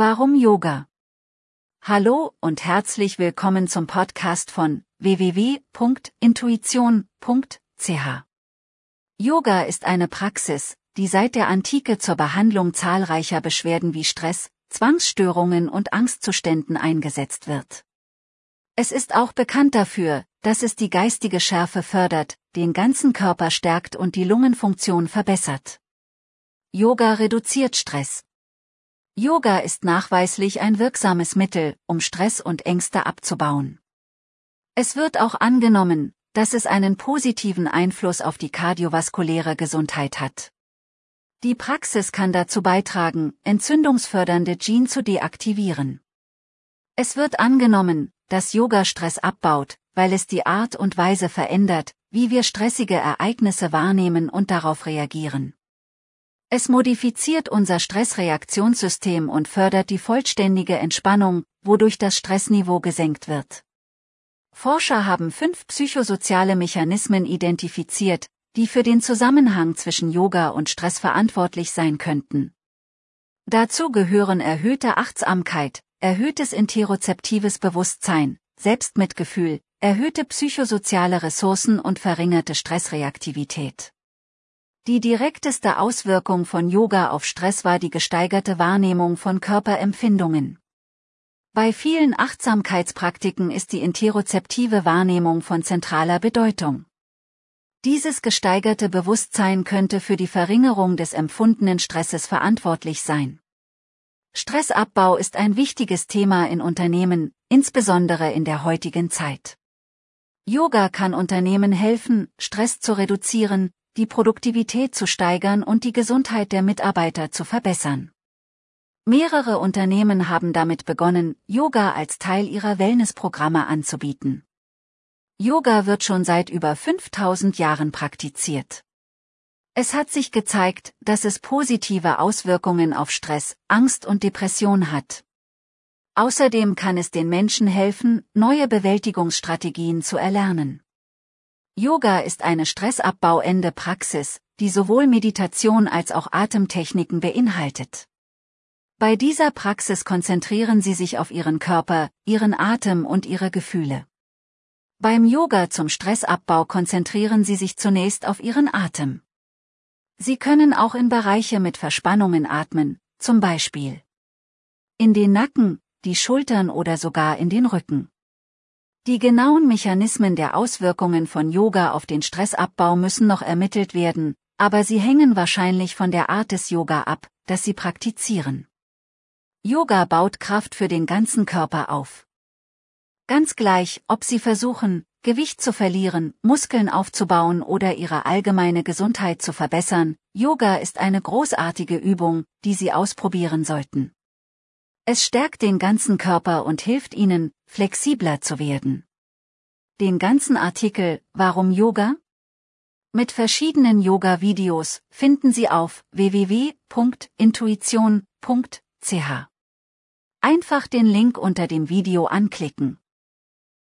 Warum Yoga? Hallo und herzlich willkommen zum Podcast von www.intuition.ch. Yoga ist eine Praxis, die seit der Antike zur Behandlung zahlreicher Beschwerden wie Stress, Zwangsstörungen und Angstzuständen eingesetzt wird. Es ist auch bekannt dafür, dass es die geistige Schärfe fördert, den ganzen Körper stärkt und die Lungenfunktion verbessert. Yoga reduziert Stress. Yoga ist nachweislich ein wirksames Mittel, um Stress und Ängste abzubauen. Es wird auch angenommen, dass es einen positiven Einfluss auf die kardiovaskuläre Gesundheit hat. Die Praxis kann dazu beitragen, entzündungsfördernde Gene zu deaktivieren. Es wird angenommen, dass Yoga Stress abbaut, weil es die Art und Weise verändert, wie wir stressige Ereignisse wahrnehmen und darauf reagieren. Es modifiziert unser Stressreaktionssystem und fördert die vollständige Entspannung, wodurch das Stressniveau gesenkt wird. Forscher haben fünf psychosoziale Mechanismen identifiziert, die für den Zusammenhang zwischen Yoga und Stress verantwortlich sein könnten. Dazu gehören erhöhte Achtsamkeit, erhöhtes interozeptives Bewusstsein, Selbstmitgefühl, erhöhte psychosoziale Ressourcen und verringerte Stressreaktivität. Die direkteste Auswirkung von Yoga auf Stress war die gesteigerte Wahrnehmung von Körperempfindungen. Bei vielen Achtsamkeitspraktiken ist die interozeptive Wahrnehmung von zentraler Bedeutung. Dieses gesteigerte Bewusstsein könnte für die Verringerung des empfundenen Stresses verantwortlich sein. Stressabbau ist ein wichtiges Thema in Unternehmen, insbesondere in der heutigen Zeit. Yoga kann Unternehmen helfen, Stress zu reduzieren, die Produktivität zu steigern und die Gesundheit der Mitarbeiter zu verbessern. Mehrere Unternehmen haben damit begonnen, Yoga als Teil ihrer Wellnessprogramme anzubieten. Yoga wird schon seit über 5000 Jahren praktiziert. Es hat sich gezeigt, dass es positive Auswirkungen auf Stress, Angst und Depression hat. Außerdem kann es den Menschen helfen, neue Bewältigungsstrategien zu erlernen. Yoga ist eine stressabbauende Praxis, die sowohl Meditation als auch Atemtechniken beinhaltet. Bei dieser Praxis konzentrieren Sie sich auf Ihren Körper, Ihren Atem und Ihre Gefühle. Beim Yoga zum Stressabbau konzentrieren Sie sich zunächst auf Ihren Atem. Sie können auch in Bereiche mit Verspannungen atmen, zum Beispiel in den Nacken, die Schultern oder sogar in den Rücken. Die genauen Mechanismen der Auswirkungen von Yoga auf den Stressabbau müssen noch ermittelt werden, aber sie hängen wahrscheinlich von der Art des Yoga ab, das sie praktizieren. Yoga baut Kraft für den ganzen Körper auf. Ganz gleich, ob sie versuchen, Gewicht zu verlieren, Muskeln aufzubauen oder ihre allgemeine Gesundheit zu verbessern, Yoga ist eine großartige Übung, die Sie ausprobieren sollten. Es stärkt den ganzen Körper und hilft Ihnen, flexibler zu werden. Den ganzen Artikel Warum Yoga? Mit verschiedenen Yoga-Videos finden Sie auf www.intuition.ch. Einfach den Link unter dem Video anklicken.